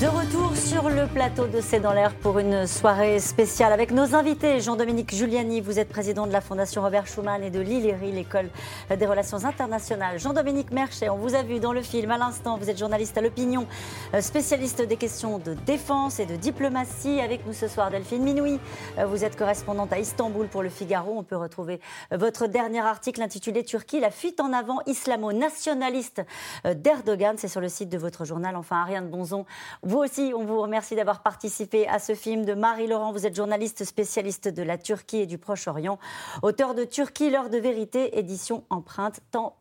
De retour sur le plateau de C'est dans l'air pour une soirée spéciale avec nos invités. Jean-Dominique Giuliani, vous êtes président de la Fondation Robert Schuman et de l'ILERI, l'école des relations internationales. Jean-Dominique Merchet, on vous a vu dans le film à l'instant, vous êtes journaliste à l'opinion, euh, spécialiste des questions de défense et de diplomatie. Avec nous ce soir, Delphine Minoui, euh, vous êtes correspondante à Istanbul pour le Figaro. On peut retrouver euh, votre dernier article intitulé Turquie, la fuite en avant islamo-nationaliste d'Erdogan. C'est sur le site de votre journal. Enfin, Ariane Bonzon vous aussi, on vous remercie d'avoir participé à ce film de Marie-Laurent. Vous êtes journaliste spécialiste de la Turquie et du Proche-Orient, auteur de Turquie, l'heure de vérité, édition empreinte, temps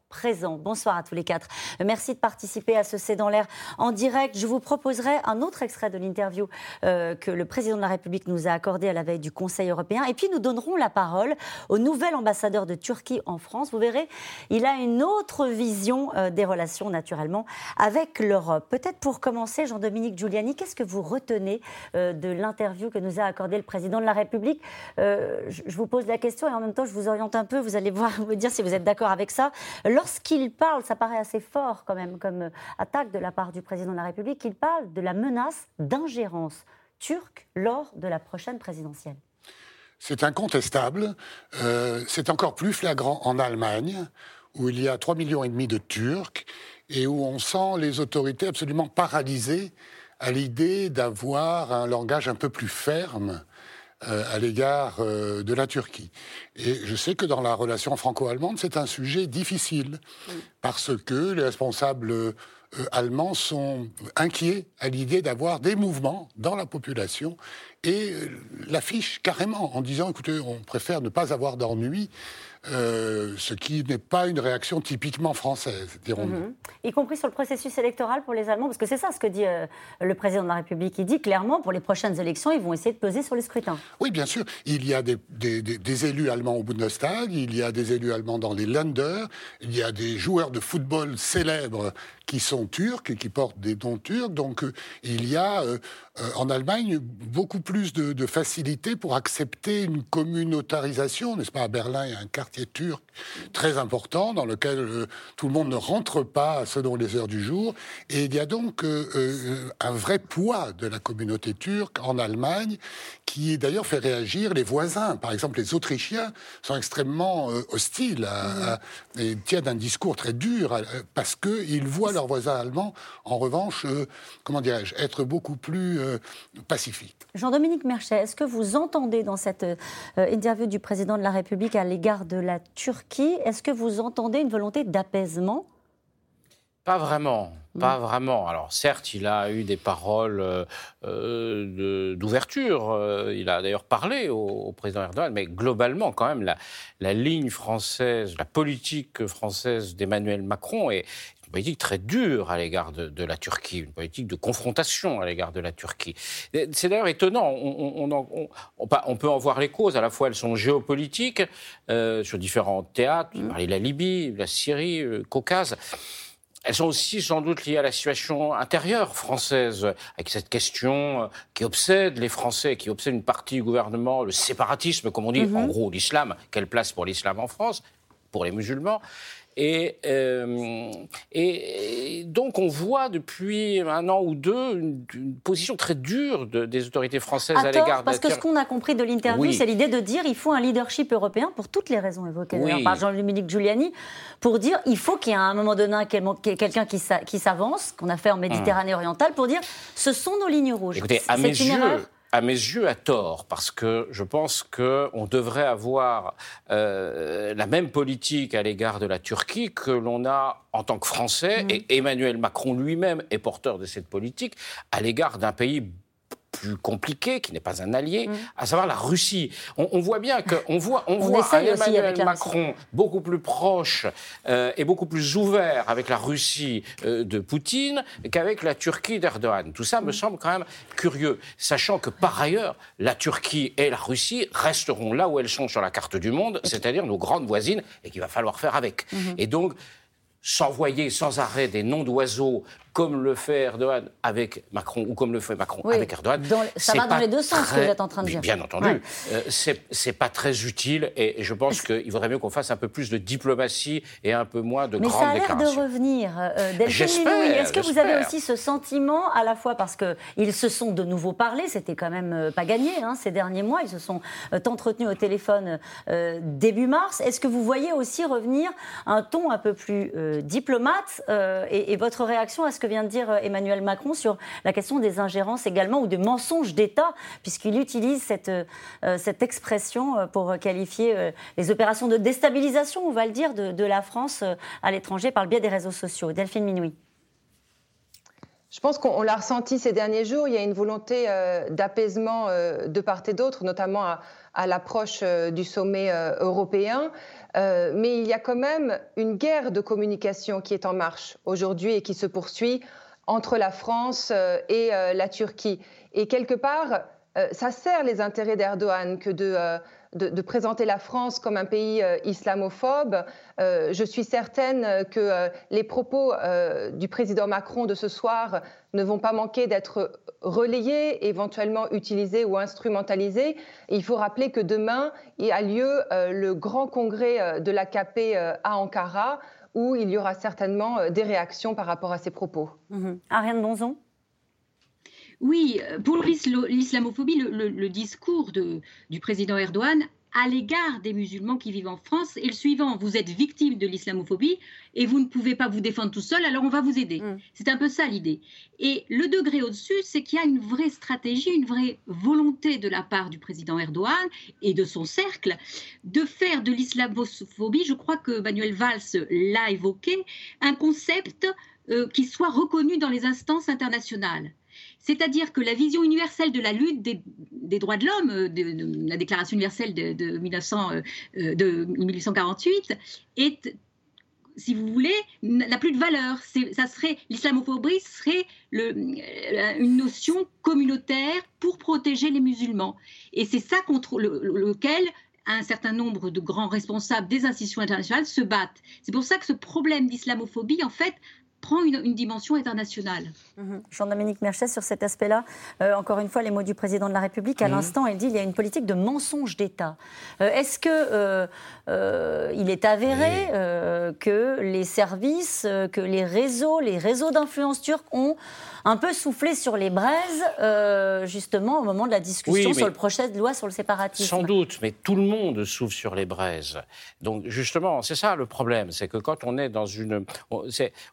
Bonsoir à tous les quatre. Merci de participer à ce C'est dans l'air en direct. Je vous proposerai un autre extrait de l'interview euh, que le président de la République nous a accordé à la veille du Conseil européen. Et puis nous donnerons la parole au nouvel ambassadeur de Turquie en France. Vous verrez, il a une autre vision euh, des relations naturellement avec l'Europe. Peut-être pour commencer, Jean-Dominique Giuliani, qu'est-ce que vous retenez euh, de l'interview que nous a accordé le président de la République? Je vous pose la question et en même temps je vous oriente un peu. Vous allez voir, me dire si vous êtes d'accord avec ça lorsqu'il parle, ça paraît assez fort quand même comme euh, attaque de la part du président de la République, il parle de la menace d'ingérence turque lors de la prochaine présidentielle. C'est incontestable. Euh, c'est encore plus flagrant en Allemagne, où il y a 3,5 millions de Turcs et où on sent les autorités absolument paralysées à l'idée d'avoir un langage un peu plus ferme à l'égard euh, de la Turquie. Et je sais que dans la relation franco-allemande, c'est un sujet difficile, parce que les responsables euh, allemands sont inquiets à l'idée d'avoir des mouvements dans la population et l'affichent carrément en disant, écoutez, on préfère ne pas avoir d'ennui euh, ce qui n'est pas une réaction typiquement française, dirons-nous. Mhm. Y compris sur le processus électoral pour les Allemands, parce que c'est ça ce que dit euh, le président de la République. Il dit clairement, pour les prochaines élections, ils vont essayer de peser sur le scrutin. Oui, bien sûr. Il y a des, des, élus allemands au Bundestag, il y a des élus allemands dans les Länder, il y a des joueurs de football célèbres qui sont turcs et qui portent des noms turcs. Donc euh, il y a en Allemagne beaucoup plus de, de facilité pour accepter une communautarisation, n'est-ce pas? À Berlin, il y a un quartier turc très important dans lequel euh, tout le monde ne rentre pas selon les heures du jour. Et il y a donc euh, euh, un vrai poids de la communauté turque en Allemagne qui d'ailleurs fait réagir les voisins. Par exemple, les Autrichiens sont extrêmement hostiles à, et tiennent un discours très dur parce qu'ils voient leurs voisins allemands, en revanche, comment dirais-je, être beaucoup plus pacifiques. Jean-Dominique Merchet, est-ce que vous entendez dans cette interview du président de la République à l'égard de la Turquie. Est-ce que vous entendez une volonté d'apaisement? Pas vraiment. Pas vraiment. Alors certes, il a eu des paroles euh, euh, d'ouverture. Euh, il a d'ailleurs parlé au, président Erdogan, mais globalement, quand même, la, la ligne française, la politique française d'Emmanuel Macron est, une politique très dure à l'égard de, la Turquie, une politique de confrontation à l'égard de la Turquie. C'est d'ailleurs étonnant, on, on, peut en voir les causes, à la fois elles sont géopolitiques, euh, sur différents théâtres, vous parlez de la Libye, la Syrie, le Caucase. Elles sont aussi sans doute liées à la situation intérieure française, avec cette question euh, qui obsède les Français, qui obsède une partie du gouvernement, le séparatisme, comme on dit, mm-hmm. en gros l'islam, quelle place pour l'islam en France, pour les musulmans. Euh, et, et, donc on voit depuis un an ou deux une, position très dure des autorités françaises à, l'égard de Parce que ce qu'on a compris de l'interview, c'est l'idée de dire il faut un leadership européen pour toutes les raisons évoquées par Jean-Dominique Giuliani, pour dire il faut qu'il y ait à un moment donné quelqu'un qui s'avance, qu'on a fait en Méditerranée orientale, pour dire ce sont nos lignes rouges. Écoutez, à mes yeux, à mes yeux, à tort, parce que je pense qu'on devrait avoir euh, la même politique à l'égard de la Turquie que l'on a en tant que Français, mmh. et Emmanuel Macron lui-même est porteur de cette politique, à l'égard d'un pays plus compliqué, qui n'est pas un allié, mm. à savoir la Russie. On, voit bien que on voit, on, voit un Emmanuel Macron beaucoup plus proche euh, et beaucoup plus ouvert avec la Russie euh, de Poutine qu'avec la Turquie d'Erdogan. Tout ça me mm. semble quand même curieux, sachant que par ailleurs, la Turquie et la Russie resteront là où elles sont sur la carte du monde, c'est-à-dire nos grandes voisines, et qu'il va falloir faire avec. Mm-hmm. Et donc, s'envoyer sans arrêt des noms d'oiseaux comme le fait Erdogan avec Macron ou comme le fait Macron avec Erdogan. ça va dans les deux sens, ce que vous êtes en train de dire. Bien entendu. Euh, c'est pas très utile et, je pense qu'il vaudrait mieux qu'on fasse un peu plus de diplomatie et un peu moins de grandes déclarations. Mais ça a l'air de revenir. Euh, J'espère. Est-ce que vous avez aussi ce sentiment, à la fois parce qu'ils se sont de nouveau parlé, c'était quand même euh, pas gagné hein, ces derniers mois, ils se sont euh, entretenus au téléphone début mars. Est-ce que vous voyez aussi revenir un ton un peu plus diplomate et, et, votre réaction à ce que vient de dire Emmanuel Macron sur la question des ingérences également ou des mensonges d'État, puisqu'il utilise cette, cette expression pour qualifier les opérations de déstabilisation, on va le dire, de, de la France à l'étranger par le biais des réseaux sociaux. Delphine Minoui. Je pense qu'on l'a ressenti ces derniers jours. Il y a une volonté euh, d'apaisement euh, de part et d'autre, notamment à, l'approche euh, du sommet européen. mais il y a quand même une guerre de communication qui est en marche aujourd'hui et qui se poursuit entre la France et la Turquie. Et quelque part, ça sert les intérêts d'Erdogan que de de, présenter la France comme un pays euh, islamophobe. Euh, je suis certaine que euh, les propos du président Macron de ce soir ne vont pas manquer d'être relayés, éventuellement utilisés ou instrumentalisés. il faut rappeler que demain, a lieu le grand congrès de l'AKP à Ankara, où il y aura certainement des réactions par rapport à ces propos. Mmh. Ariane Bonzon? Oui, euh, pour l'islamophobie, le, discours du président Erdogan à l'égard des musulmans qui vivent en France est le suivant. Vous êtes victime de l'islamophobie et vous ne pouvez pas vous défendre tout seul, alors on va vous aider. Mm. C'est un peu ça l'idée. Et le degré au-dessus, c'est qu'il y a une vraie stratégie, une vraie volonté de la part du président Erdogan et de son cercle de faire de l'islamophobie, je crois que Manuel Valls l'a évoqué, un concept euh, qui soit reconnu dans les instances internationales. C'est-à-dire que la vision universelle de la lutte des, droits de l'homme, euh, de, la Déclaration universelle de, 1848, euh, est si vous voulez, n'a plus de valeur. Ça serait l'islamophobie serait euh, une notion communautaire pour protéger les musulmans. Et c'est ça contre lequel un certain nombre de grands responsables des institutions internationales se battent. C'est pour ça que ce problème d'islamophobie, en fait, prend une, dimension internationale. Mhm. Jean-Dominique Merchet, sur cet aspect-là, euh, encore une fois, les mots du président de la République. À mhm. l'instant, il dit qu'il y a une politique de mensonge d'État. Euh, est-ce que euh, il est avéré que les services, que les réseaux, les réseaux d'influence turcs ont un peu soufflé sur les braises, justement, au moment de la discussion sur le projet de loi sur le séparatisme? Sans doute, mais tout le monde souffle sur les braises. Donc, justement, c'est ça le problème. C'est que quand on est dans une. On,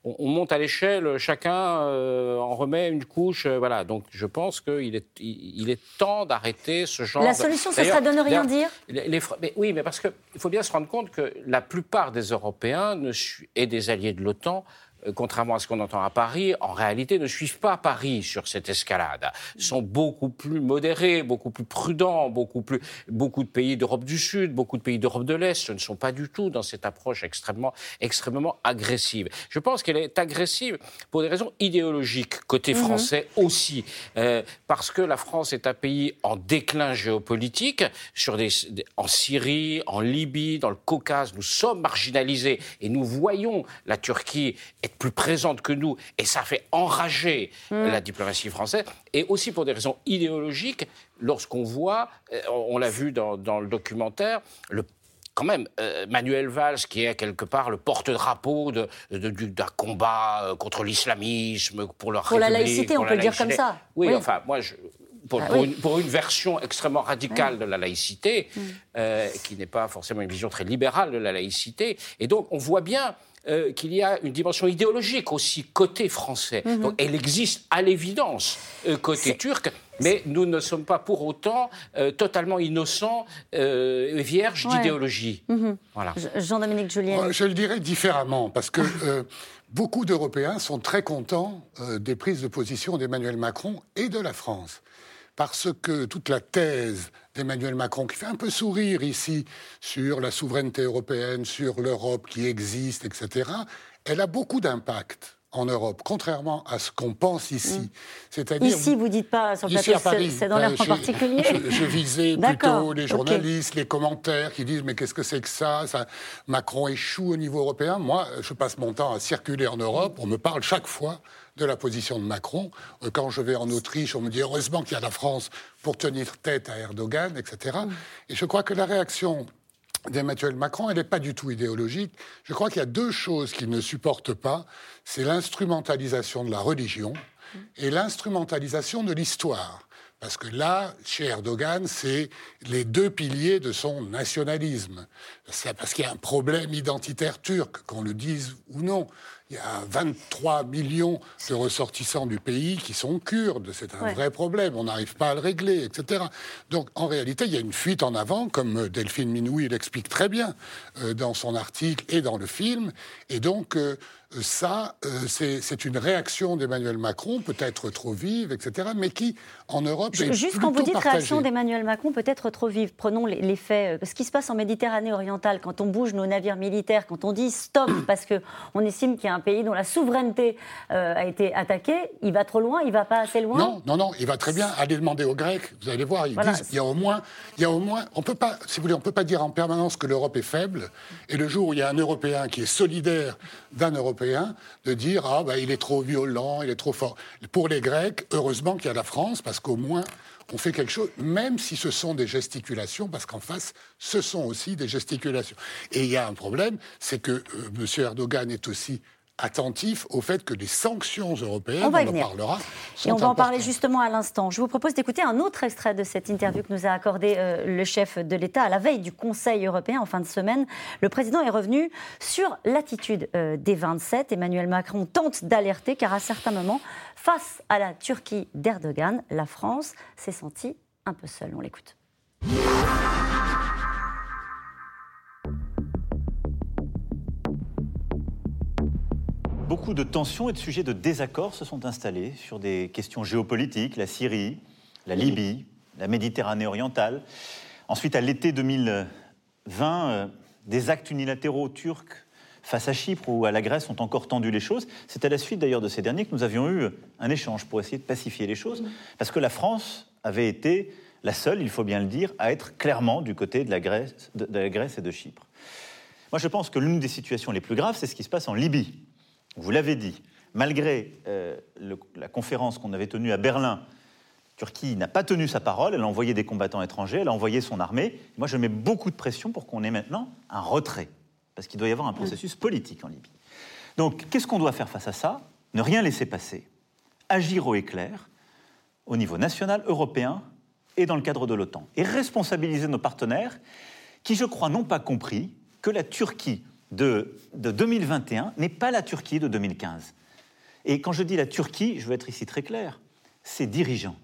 on monte à l'échelle, chacun euh, en remet une couche. Euh, voilà. Donc je pense qu'il est, il est temps d'arrêter ce genre. La solution, ce serait de ne rien dire. Les, mais, oui, mais parce qu'il faut bien se rendre compte que la plupart des Européens ne, et des alliés de l'OTAN contrairement à ce qu'on entend à Paris, en réalité ne suivent pas Paris sur cette escalade. sont beaucoup plus modérés, beaucoup plus prudents, beaucoup plus beaucoup de pays d'Europe du Sud, beaucoup de pays d'Europe de l'Est ne sont pas du tout dans cette approche extrêmement extrêmement agressive. Je pense qu'elle est agressive pour des raisons idéologiques côté mhm. français aussi, euh, parce que la France est un pays en déclin géopolitique sur des, en Syrie, en Libye, dans le Caucase, nous sommes marginalisés et nous voyons la Turquie plus présente que nous, et ça fait enrager mm. la diplomatie française, et aussi pour des raisons idéologiques, lorsqu'on voit, euh, on l'a vu dans, le documentaire, le quand même, euh, Manuel Valls, qui est quelque part le porte-drapeau d'un de, combat euh, contre l'islamisme, pour leur Pour la laïcité, on peut le dire comme ça. Oui, enfin, moi, je, pour, ah une, pour, une, version extrêmement radicale de la laïcité, mm. qui n'est pas forcément une vision très libérale de la laïcité. Et donc, on voit bien euh, qu'il y a une dimension idéologique aussi côté français. Mhm. Donc, elle existe à l'évidence euh, côté turc, mais nous ne sommes pas pour autant euh, totalement innocents et vierges d'idéologie. Mhm. Voilà. Jean-Dominique Julien. Je le dirais différemment, parce que beaucoup d'Européens sont très contents des prises de position d'Emmanuel Macron et de la France parce que toute la thèse d'Emmanuel Macron, qui fait un peu sourire ici sur la souveraineté européenne, sur l'Europe qui existe, etc., elle a beaucoup d'impact en Europe, contrairement à ce qu'on pense ici. Mm. C'est-à-dire ici, vous dites pas sur le plateau, c'est dans l'air en particulier. Je, visais plutôt les journalistes, les commentaires qui disent mais qu'est-ce que c'est que ça, ça, Macron échoue au niveau européen. Moi, je passe mon temps à circuler en Europe. On me parle chaque fois de la position de Macron. Euh, quand je vais en Autriche, on me dit heureusement qu'il y a la France pour tenir tête à Erdogan, etc. Et je crois que la réaction d'Emmanuel Macron, elle n'est pas du tout idéologique. Je crois qu'il y a deux choses qu'il ne supporte pas. C'est l'instrumentalisation de la religion et l'instrumentalisation de l'histoire. Parce que là, chez Erdogan, c'est les deux piliers de son nationalisme. Parce qu'il y a un problème identitaire turc, qu'on le dise ou non. Il y a 23 millions de ressortissants du pays qui sont kurdes. C'est un vrai problème. On n'arrive pas à le régler, etc. Donc, en réalité, il y a une fuite en avant, comme Delphine Minoui l'explique très bien euh, dans son article et dans le film. Et donc, euh, ça, euh, c'est une réaction d'Emmanuel Macron, peut-être trop vive, etc., mais qui, en Europe, est Juste quand vous dites réaction d'Emmanuel Macron, peut-être trop vive, prenons les, faits. Euh, ce qui se passe en Méditerranée orientale, quand on bouge nos navires militaires, quand on dit stop, parce qu'on estime qu'il y a un pays dont la souveraineté euh, a été attaquée, il va trop loin, il va pas assez loin? Non, non, non, il va très bien. aller demander aux Grecs, vous allez voir, ils disent il y a au moins, il y a au moins, on peut pas, si vous voulez, on peut pas dire en permanence que l'Europe est faible, et le jour où il y a un Européen qui est solidaire d'un Européen, de dire ah ben, il est trop violent, il est trop fort. Pour les Grecs, heureusement qu'il y a la France parce qu'au moins on fait quelque chose, même si ce sont des gesticulations, parce qu'en face, ce sont aussi des gesticulations. Et il y a un problème, c'est que euh, M. Erdogan est aussi attentif au fait que les sanctions européennes, on, en parlera, Et on va en parler justement à l'instant. Je vous propose d'écouter un autre extrait de cette interview que nous a accordé euh, le chef de l'État à la veille du Conseil européen en fin de semaine. Le président est revenu sur l'attitude euh, des 27. Emmanuel Macron tente d'alerter car à certains moments, face à la Turquie d'Erdogan, la France s'est sentie un peu seule. On l'écoute. Beaucoup de tensions et de sujets de désaccord se sont installés sur des questions géopolitiques, la Syrie, la Libye, la Méditerranée orientale. Ensuite, à l'été 2020, euh, des actes unilatéraux turcs face à Chypre ou à la Grèce ont encore tendu les choses. C'est à la suite d'ailleurs de ces derniers que nous avions eu un échange pour essayer de pacifier les choses, parce que la France avait été la seule, il faut bien le dire, à être clairement du côté de la Grèce et de Chypre. Moi, je pense que l'une des situations les plus graves, c'est ce qui se passe en Libye. Vous l'avez dit, malgré euh, la conférence qu'on avait tenue à Berlin, Turquie n'a pas tenu sa parole, elle a envoyé des combattants étrangers, elle a envoyé son armée. Moi, je mets beaucoup de pression pour qu'on ait maintenant un retrait, parce qu'il doit y avoir un processus politique en Libye. Donc, qu'est-ce qu'on doit faire face à ça? Ne rien laisser passer, agir au éclair, au niveau national, européen et dans le cadre de l'OTAN, et responsabiliser nos partenaires qui, je crois, n'ont pas compris que la Turquie de, 2021 n'est pas la Turquie de 2015. Et quand je dis la Turquie, je veux être ici très clair, c'est dirigeants.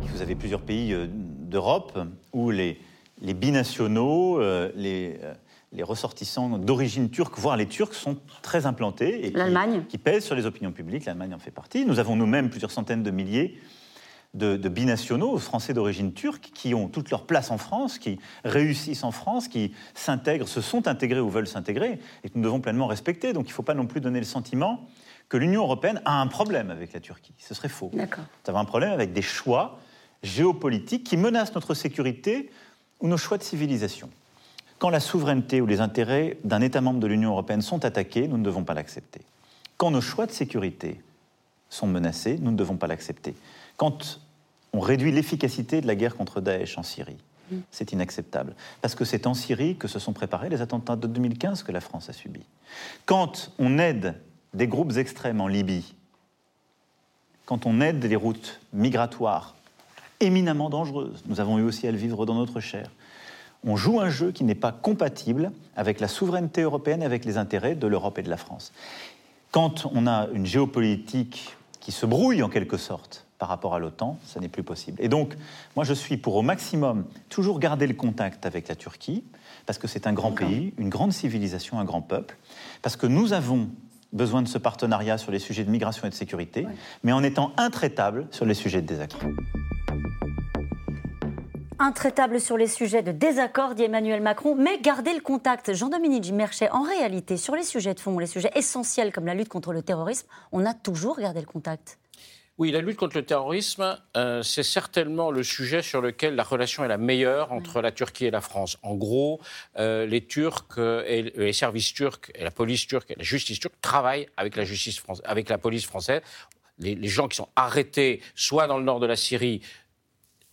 Vous avez plusieurs pays euh, d'Europe où les, binationaux, euh, euh, les, ressortissants d'origine turque, voire les Turcs, sont très implantés et qui, qui, pèsent sur les opinions publiques. L'Allemagne en fait partie. Nous avons nous-mêmes plusieurs centaines de milliers de, binationaux, français d'origine turque, qui ont toute leur place en France, qui réussissent en France, qui s'intègrent, se sont intégrés ou veulent s'intégrer, et que nous devons pleinement respecter. Donc il ne faut pas non plus donner le sentiment que l'Union européenne a un problème avec la Turquie. Ce serait faux. Nous avons un problème avec des choix géopolitiques qui menacent notre sécurité ou nos choix de civilisation. Quand la souveraineté ou les intérêts d'un État membre de l'Union européenne sont attaqués, nous ne devons pas l'accepter. Quand nos choix de sécurité sont menacés, nous ne devons pas l'accepter quand on réduit l'efficacité de la guerre contre Daesh en Syrie. Mm. C'est inacceptable. Parce que c'est en Syrie que se sont préparés les attentats de 2015 que la France a subis. Quand on aide des groupes extrêmes en Libye, quand on aide les routes migratoires éminemment dangereuses, nous avons eu aussi à le vivre dans notre chair, on joue un jeu qui n'est pas compatible avec la souveraineté européenne et avec les intérêts de l'Europe et de la France. Quand on a une géopolitique qui se brouille en quelque sorte par rapport à l'OTAN, ça n'est plus possible. Et donc, moi, je suis pour au maximum toujours garder le contact avec la Turquie, parce que c'est un grand pays, une grande civilisation, un grand peuple, parce que nous avons besoin de ce partenariat sur les sujets de migration et de sécurité, mais en étant intraitable sur les sujets de désaccord. Intraitable sur les sujets de désaccord, dit Emmanuel Macron, mais garder le contact. Jean-Dominique Merchet, en réalité, sur les sujets de fond, les sujets essentiels comme la lutte contre le terrorisme, on a toujours gardé le contact. Oui, la lutte contre le terrorisme, euh, c'est certainement le sujet sur lequel la relation est la meilleure entre la Turquie et la France. En gros, euh, les Turcs et les services turcs, et la police turque et la justice turque travaillent avec la, justice avec la police française. Les, les gens qui sont arrêtés, soit dans le nord de la Syrie,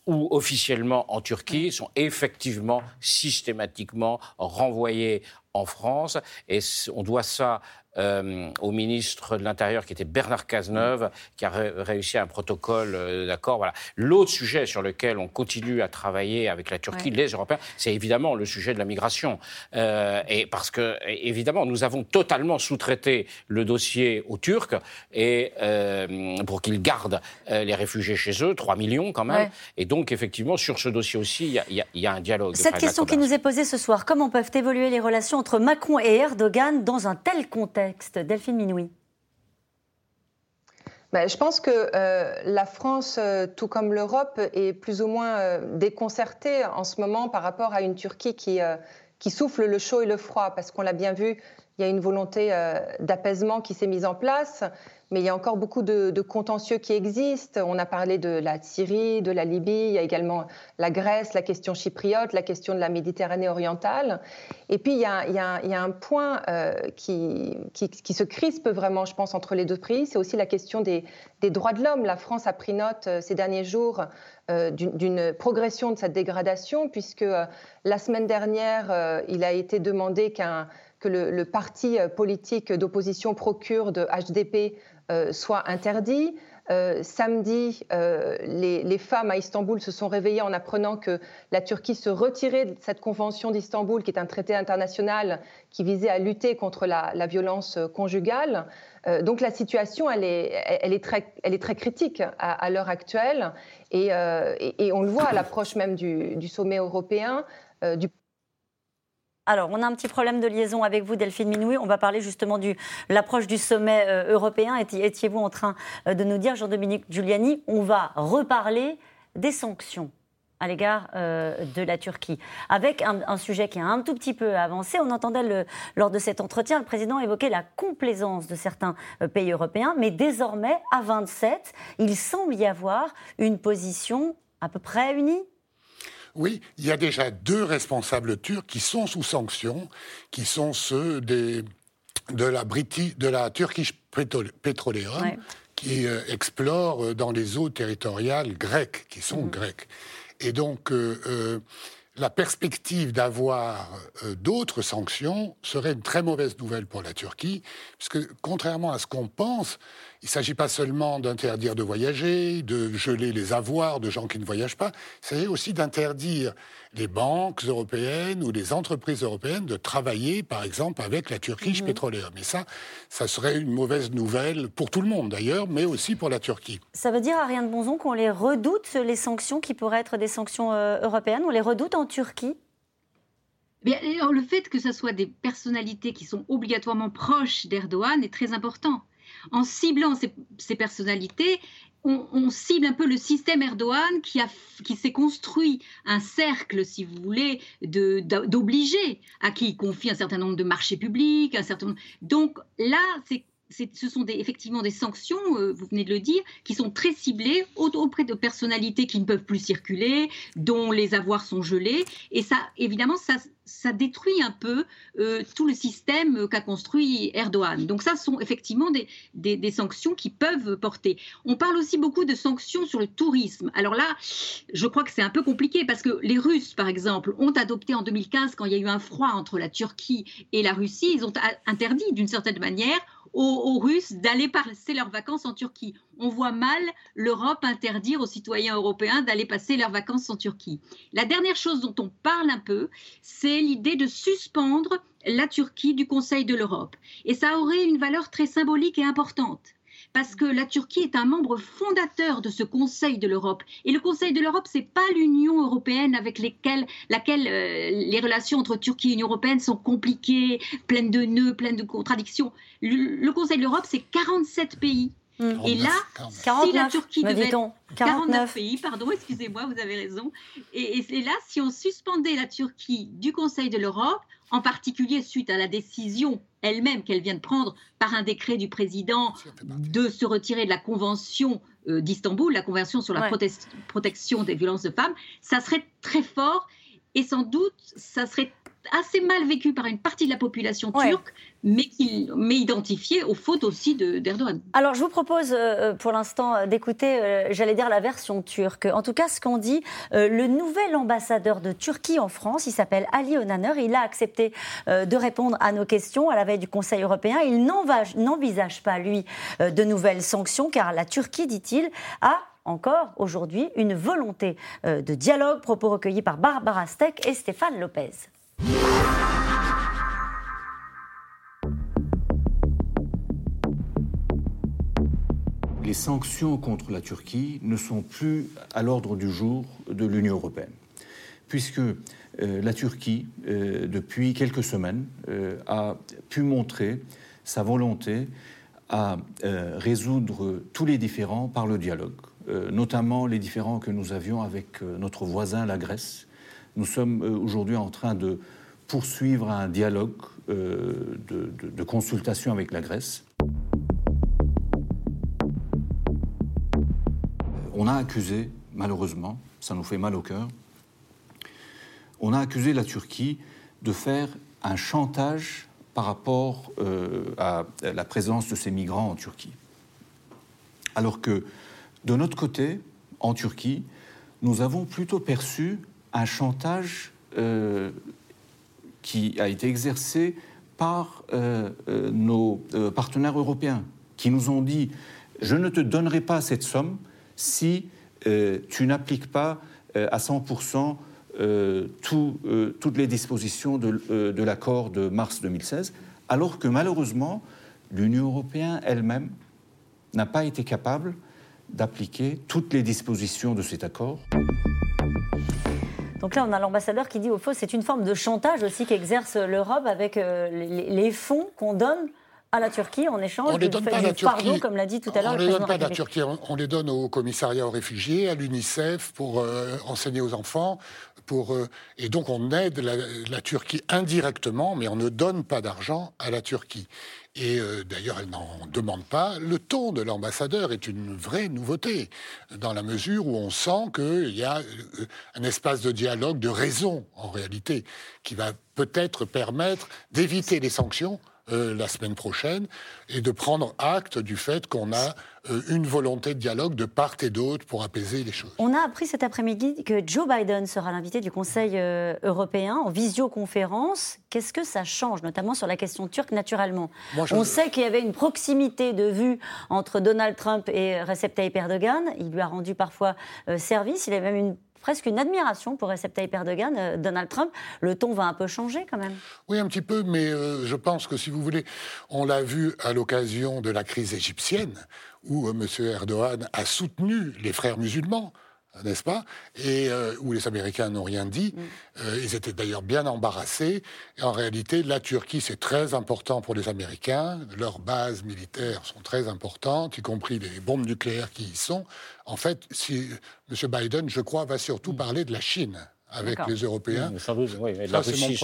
ou officiellement en Turquie sont effectivement systématiquement renvoyés en France. Et on doit ça euh, au ministre de l'Intérieur qui était Bernard Cazeneuve, qui a réussi un protocole euh, d'accord. Voilà. L'autre sujet sur lequel on continue à travailler avec la Turquie, les Européens, c'est évidemment le sujet de la migration. Euh, et parce que, évidemment, nous avons totalement sous-traité le dossier aux Turcs et pour qu'ils gardent les réfugiés chez eux, 3 millions quand même. Et donc, effectivement, sur ce dossier aussi, il y, y, a un dialogue. Cette question qui nous est posée ce soir, comment peuvent évoluer les relations entre Macron et Erdogan dans un tel contexte Delphine Minoui. Ben, je pense que euh, la France, euh, tout comme l'Europe, est plus ou moins euh, déconcertée en ce moment par rapport à une Turquie qui, qui souffle le chaud et le froid, parce qu'on l'a bien vu, il y a une volonté d'apaisement qui s'est mise en place mais il y a encore beaucoup de, contentieux qui existent. On a parlé de la Syrie, de la Libye, il y a également la Grèce, la question chypriote, la question de la Méditerranée orientale. Et puis il y a, un point euh, qui, se crispe vraiment, je pense, entre les deux pays, c'est aussi la question des, droits de l'homme. La France a pris note euh, ces derniers jours euh, d'une progression de cette dégradation, puisque la semaine dernière, il a été demandé qu'un que le, parti politique d'opposition pro-kurde HDP euh, soit interdit. Euh, samedi, euh, les, femmes à Istanbul se sont réveillées en apprenant que la Turquie se retirait de cette convention d'Istanbul, qui est un traité international qui visait à lutter contre la, violence conjugale. donc la situation, elle est, très, elle est très critique à, l'heure actuelle. Et, on le voit à l'approche même du, du sommet européen. du alors, on a un petit problème de liaison avec vous, Delphine Minoui. On va parler justement de l'approche du sommet euh, européen. Étiez-vous en train euh, de nous dire, Jean-Dominique Giuliani, on va reparler des sanctions à l'égard euh, de la Turquie. Avec un, sujet qui a un tout petit peu avancé, on entendait lors de cet entretien le président évoquer la complaisance de certains pays européens, mais désormais, à 27, il semble y avoir une position à peu près unie oui, il y a déjà deux responsables turcs qui sont sous sanction, qui sont ceux de, la de la Turkish Petroleum, qui euh, explorent euh, dans les eaux territoriales grecques, qui sont mhm. grecques. Et donc, euh, la perspective d'avoir d'autres sanctions serait une très mauvaise nouvelle pour la Turquie, puisque contrairement à ce qu'on pense, il ne s'agit pas seulement d'interdire de voyager, de geler les avoirs de gens qui ne voyagent pas, il s'agit aussi d'interdire les banques européennes ou les entreprises européennes de travailler, par exemple, avec la Turquie mmh. Petroleum. Et ça, ça serait une mauvaise nouvelle pour tout le monde d'ailleurs, mais aussi pour la Turquie. Ça veut dire à rien de bonzon qu'on les redoute, les sanctions qui pourraient être des sanctions euh, européennes, on les redoute en Turquie? Bien, le fait que ce soit des personnalités qui sont obligatoirement proches d'Erdogan est très important en ciblant ces, personnalités, on, cible un peu le système Erdogan qui, qui s'est construit un cercle, si vous voulez, d'obligés à qui il confie un certain nombre de marchés publics, un certain Donc là, ce sont effectivement des sanctions, euh, vous venez de le dire, qui sont très ciblées auprès de personnalités qui ne peuvent plus circuler, dont les avoirs sont gelés. Et ça, évidemment, ça, ça détruit un peu euh, tout le système qu'a construit Erdogan. Donc ça sont effectivement des, des, sanctions qui peuvent porter. On parle aussi beaucoup de sanctions sur le tourisme. Alors là, je crois que c'est un peu compliqué parce que les Russes, par exemple, ont adopté en 2015, quand il y a eu un froid entre la Turquie et la Russie, ils ont interdit d'une certaine manière aux, Russes d'aller passer leurs vacances en Turquie. On voit mal l'Europe interdire aux citoyens européens d'aller passer leurs vacances en Turquie. La dernière chose dont on parle un peu, c'est l'idée de suspendre la Turquie du Conseil de l'Europe. Et ça aurait une valeur très symbolique et importante parce que la Turquie est un membre fondateur de ce Conseil de l'Europe. Et le Conseil de l'Europe, ce n'est pas l'Union européenne avec laquelle euh, les relations entre Turquie et Union européenne sont compliquées, pleines de nœuds, pleines de contradictions. Le, Conseil de l'Europe, c'est 47 pays. Et là, si la Turquie devait... 49. pays, pardon, excusez-moi, vous avez raison. Et, et là, si on suspendait la Turquie du Conseil de l'Europe, en particulier suite à la décision elle-même qu'elle vient de prendre par un décret du président de se retirer de la Convention d'Istanbul, la Convention sur la protection des violences de femmes, ça serait très fort et sans doute ça serait assez mal vécu par une partie de la population turque, mais, qui, mais identifié aux fautes aussi d'Erdogan. Alors je vous propose euh, pour l'instant euh, d'écouter, euh, j'allais dire, la version turque. En tout cas, ce qu'ont dit le nouvel ambassadeur de Turquie en France, il s'appelle Ali Onaner, il a accepté de répondre à nos questions à la veille du Conseil européen. Il n'envisage pas, lui, de nouvelles sanctions, car la Turquie, dit-il, a encore aujourd'hui une volonté de dialogue, propos recueillis par Barbara Steck et Stéphane Lopez. Les sanctions contre la Turquie ne sont plus à l'ordre du jour de l'Union européenne, puisque euh, la Turquie, euh, depuis quelques semaines, euh, a pu montrer sa volonté à résoudre tous les différends par le dialogue, notamment les différends que nous avions avec notre voisin, la Grèce, nous sommes aujourd'hui en train de poursuivre un dialogue de, consultation avec la Grèce. On a accusé, malheureusement, ça nous fait mal au cœur, on a accusé la Turquie de faire un chantage par rapport euh, à la présence de ces migrants en Turquie. Alors que, de notre côté, en Turquie, nous avons plutôt perçu un chantage euh, qui a été exercé par euh, nos partenaires européens, qui nous ont dit je ne te donnerai pas cette somme si tu n'appliques pas à 100% toutes les dispositions de, l'accord de mars 2016, alors que malheureusement, l'Union européenne elle-même n'a pas été capable d'appliquer toutes les dispositions de cet accord. Donc là, on a l'ambassadeur qui dit au fond, c'est une forme de chantage aussi qu'exerce l'Europe avec euh, les, fonds qu'on donne à la Turquie en échange on les donne pas à la Turquie. comme l'a dit tout à l'heure le président. On ne les donne pas à la Turquie, on, les donne au commissariat aux réfugiés, à l'UNICEF pour euh, enseigner aux enfants. Pour, euh, et donc on aide la, Turquie indirectement, mais on ne donne pas d'argent à la Turquie. Et euh, d'ailleurs, elle n'en demande pas. Le ton de l'ambassadeur est une vraie nouveauté, dans la mesure où on sent qu'il y a un espace de dialogue, de raison, en réalité, qui va peut-être permettre d'éviter les sanctions euh, la semaine prochaine et de prendre acte du fait qu'on a euh, une volonté de dialogue de part et d'autre pour apaiser les choses. On a appris cet après-midi que Joe Biden sera l'invité du Conseil euh, européen en visioconférence. Qu'est-ce que ça change, notamment sur la question turque, naturellement? On sait qu'il y avait une proximité de vue entre Donald Trump et Recep Tayyip Erdogan. Il lui a rendu parfois service. Il a même une presque une admiration pour Recep Tayyip Erdogan, euh, Donald Trump. Le ton va un peu changer quand même. Oui, un petit peu, mais euh, je pense que si vous voulez, on l'a vu à l'occasion de la crise égyptienne, où euh, M. Erdogan a soutenu les frères musulmans n'est-ce pas? Et euh, où les Américains n'ont rien dit. Mm. Euh, ils étaient d'ailleurs bien embarrassés. Et en réalité, la Turquie, c'est très important pour les Américains. Leurs bases militaires sont très importantes, y compris les bombes nucléaires qui y sont. En fait, si M. Biden, je crois, va surtout mm. parler de la Chine avec les Européens. oui, la Russie,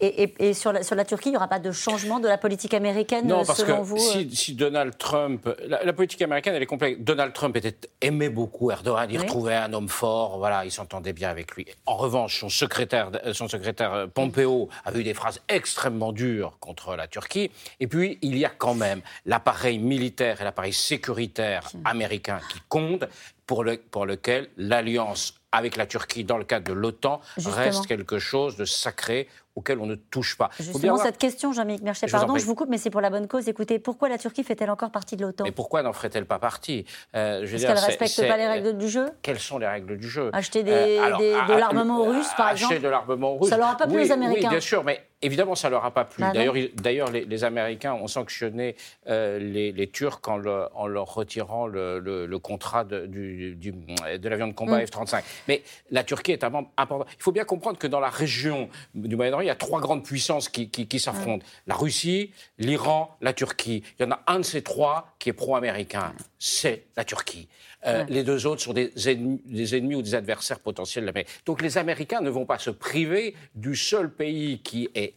Et, et, sur, la, sur, la, Turquie, il n'y aura pas de changement de la politique américaine non, parce selon que vous si, euh si, Donald Trump. La, politique américaine, elle est complexe. Donald Trump était, aimait beaucoup Erdogan, il retrouvait un homme fort, voilà, il s'entendait bien avec lui. En revanche, son secrétaire, son secrétaire euh, Pompeo avait eu des phrases extrêmement dures contre la Turquie. Et puis, il y a quand même l'appareil militaire et l'appareil sécuritaire américain qui comptent, pour, le, pour lequel l'alliance avec la Turquie dans le cadre de l'OTAN reste quelque chose de sacré auquel on ne touche pas. Justement, cette question, Jean-Michel Merchet, pardon, je vous coupe, mais c'est pour la bonne cause. Écoutez, pourquoi la Turquie fait-elle encore partie de l'OTAN Mais pourquoi n'en ferait-elle pas partie euh, Parce qu'elle ne respecte pas les règles du jeu Quelles sont les règles du jeu Acheter des, euh, de l'armement russe, par exemple Acheter de l'armement russe. Ça leur a pas plu aux Américains Oui, bien sûr, mais Évidemment, ça ne leur a pas plu. Bah d'ailleurs, les, Américains ont sanctionné euh, les, Turcs en, leur retirant le, contrat de, de l'avion de combat mm. F-35. Mais la Turquie est un membre important. Il faut bien comprendre que dans la région du Moyen-Orient, il y a trois grandes puissances qui, s'affrontent. Mm. La Russie, l'Iran, la Turquie. Il y en a un de ces trois qui est pro-américain. C'est la Turquie. Euh, les deux autres sont des ennemis, des ennemis, ou des adversaires potentiels. Donc les Américains ne vont pas se priver du seul pays qui est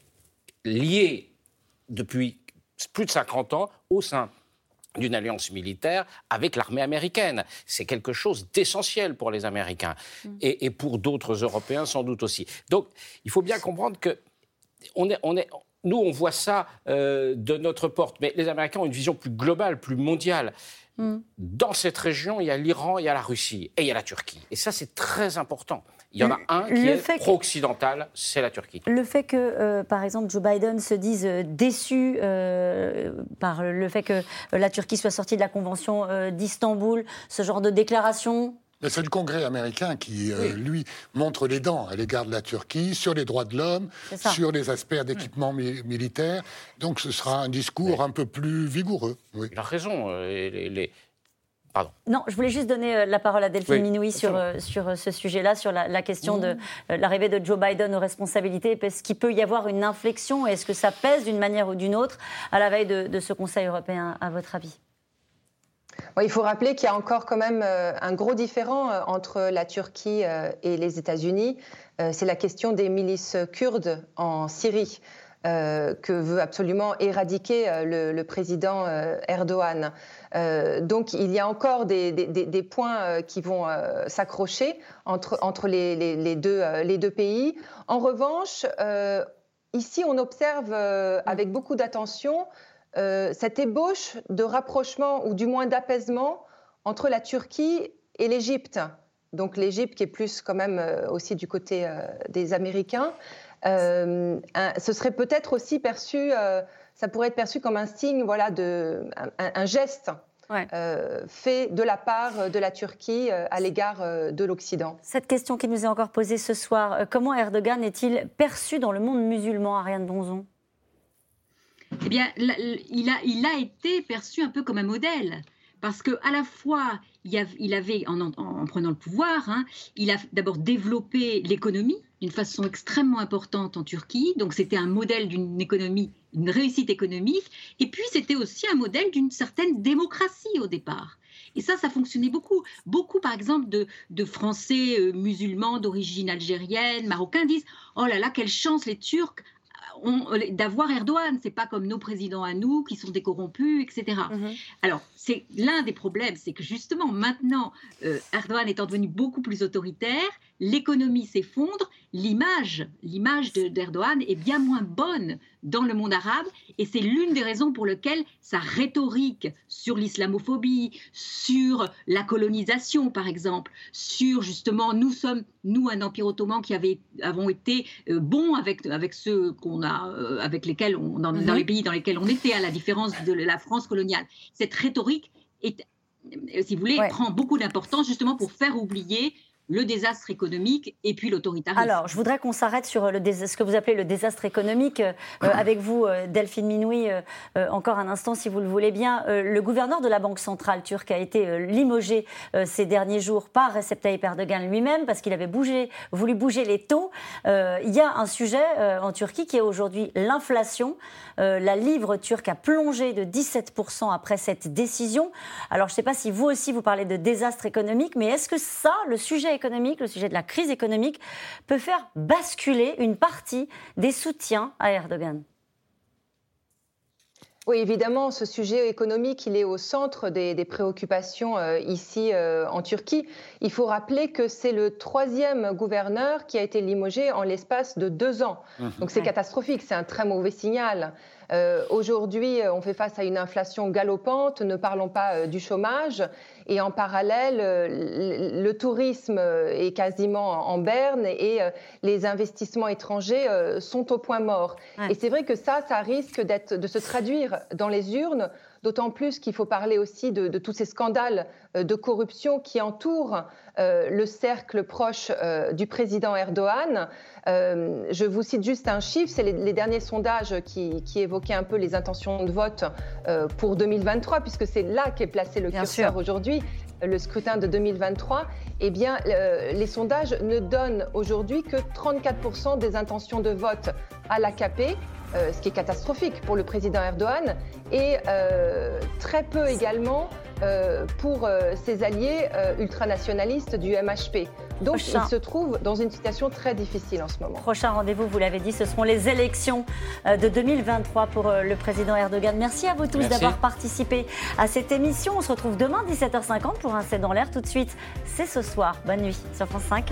lié depuis plus de 50 ans au sein d'une alliance militaire avec l'armée américaine. C'est quelque chose d'essentiel pour les Américains mm. et, pour d'autres Européens sans doute aussi. Donc il faut bien comprendre que on est, on est, nous, on voit ça euh, de notre porte, mais les Américains ont une vision plus globale, plus mondiale. Mm. Dans cette région, il y a l'Iran, il y a la Russie et il y a la Turquie. Et ça, c'est très important. Il y en a un qui est pro-occidental, c'est la Turquie. Le fait que, euh, par exemple, Joe Biden se dise euh, déçu euh, par le fait que la Turquie soit sortie de la Convention d'Istanbul, ce genre de déclaration c'est le Congrès américain qui, lui, montre les dents à l'égard de la Turquie sur les droits de l'homme, sur les aspects d'équipement militaire. Donc ce sera un discours un peu plus vigoureux. Il a raison. les, non, je voulais juste donner euh, la parole à Delphine Minoui sur, euh, sur euh, ce sujet-là, sur la, question de l'arrivée de Joe Biden aux responsabilités. Est-ce qu'il peut y avoir une inflexion Est-ce que ça pèse d'une manière ou d'une autre à la veille de, ce Conseil européen, à votre avis? Il faut rappeler qu'il y a encore quand même un gros différent entre la Turquie et les États-Unis. C'est la question des milices kurdes en Syrie. que veut absolument éradiquer le, président Erdogan. Euh, donc il y a encore des, points euh, qui vont euh, s'accrocher entre, les, deux, pays. En revanche, ici on observe avec beaucoup d'attention cette ébauche de rapprochement ou du moins d'apaisement entre la Turquie et l'Égypte. Donc l'Égypte qui est plus quand même aussi du côté des Américains. ce serait peut-être aussi perçu ça pourrait être perçu comme un signe, voilà, de, un, geste euh, fait de la part de la Turquie euh, à l'égard euh, de l'Occident. Cette question qui nous est encore posée ce soir, comment Erdogan est-il perçu dans le monde musulman, Ariane Bonzon Eh bien, il a, été perçu un peu comme un modèle parce que à la fois il avait, en, prenant le pouvoir, hein, il a d'abord développé l'économie d'une façon extrêmement importante en Turquie, donc c'était un modèle d'une économie, réussite économique, et puis c'était aussi un modèle d'une certaine démocratie au départ. Et ça, ça fonctionnait beaucoup. Beaucoup, par exemple, de, Français euh, musulmans d'origine algérienne, marocains disent Oh là là, quelle chance les Turcs d'avoir Erdogan. C'est pas comme nos présidents à nous qui sont décorrompus, etc. Mhm. Alors, c'est l'un des problèmes, c'est que justement maintenant, euh, Erdogan étant devenu beaucoup plus autoritaire, l'économie s'effondre, l'image, l'image d'Erdogan est bien moins bonne dans le monde arabe, et c'est l'une des raisons pour lesquelles sa rhétorique sur l'islamophobie, sur la colonisation par exemple, sur justement nous sommes nous un empire ottoman qui avait, avons été euh, bons avec avec ceux qu'on a euh, avec lesquels on dans, dans, mhm. les pays dans lesquels on était à la différence de la France coloniale. Cette rhétorique est si vous voulez, prend beaucoup d'importance justement pour faire oublier le désastre économique et puis l'autoritarisme. Alors, je voudrais qu'on s'arrête sur le ce que vous appelez le désastre économique. Euh, avec vous, euh, Delphine Minoui, euh, encore un instant, si vous le voulez bien. le gouverneur de la Banque centrale turque a été limogé ces derniers jours par Recep Tayyip Erdogan lui-même parce qu'il avait voulu bouger les taux. Il y a un sujet en Turquie qui est aujourd'hui l'inflation. la livre turque a plongé de 17% après cette décision. Alors, je ne sais pas si vous aussi vous parlez de désastre économique, mais est-ce que ça, le sujet économique, le sujet de la crise économique, peut faire basculer une partie des soutiens à Erdogan oui, évidemment, ce sujet économique, il est au centre des, préoccupations euh, ici euh, en Turquie. Il faut rappeler que c'est le troisième gouverneur qui a été limogé en l'espace de deux ans. Mmh. Donc c'est catastrophique, c'est un très mauvais signal. Euh, aujourd'hui, on fait face à une inflation galopante, ne parlons pas du chômage. Et en parallèle, euh, le tourisme est quasiment en berne et euh, les investissements étrangers euh, sont au point mort. Et c'est vrai que ça, ça risque de se traduire dans les urnes D'autant plus qu'il faut parler aussi de, tous ces scandales euh, de corruption qui entourent euh, le cercle proche euh, du président Erdogan. je vous cite juste un chiffre, c'est les, derniers sondages qui, évoquaient un peu les intentions de vote pour 2023, puisque c'est là qu'est placé le curseur aujourd'hui, le scrutin de 2023. Eh bien, les sondages ne donnent aujourd'hui que 34% des intentions de vote à l'AKP. Euh, ce qui est catastrophique pour le président Erdogan, et euh, très peu également pour ses alliés ultranationalistes du MHP. Donc il se trouve dans une situation très difficile en ce moment. Prochain rendez-vous, vous l'avez dit, ce seront les élections de 2023 pour le président Erdogan. Merci à vous tous d'avoir participé à cette émission. On se retrouve demain 17h50 pour un C'est dans l'air. Tout de suite, c'est ce soir. Bonne nuit sur France 5.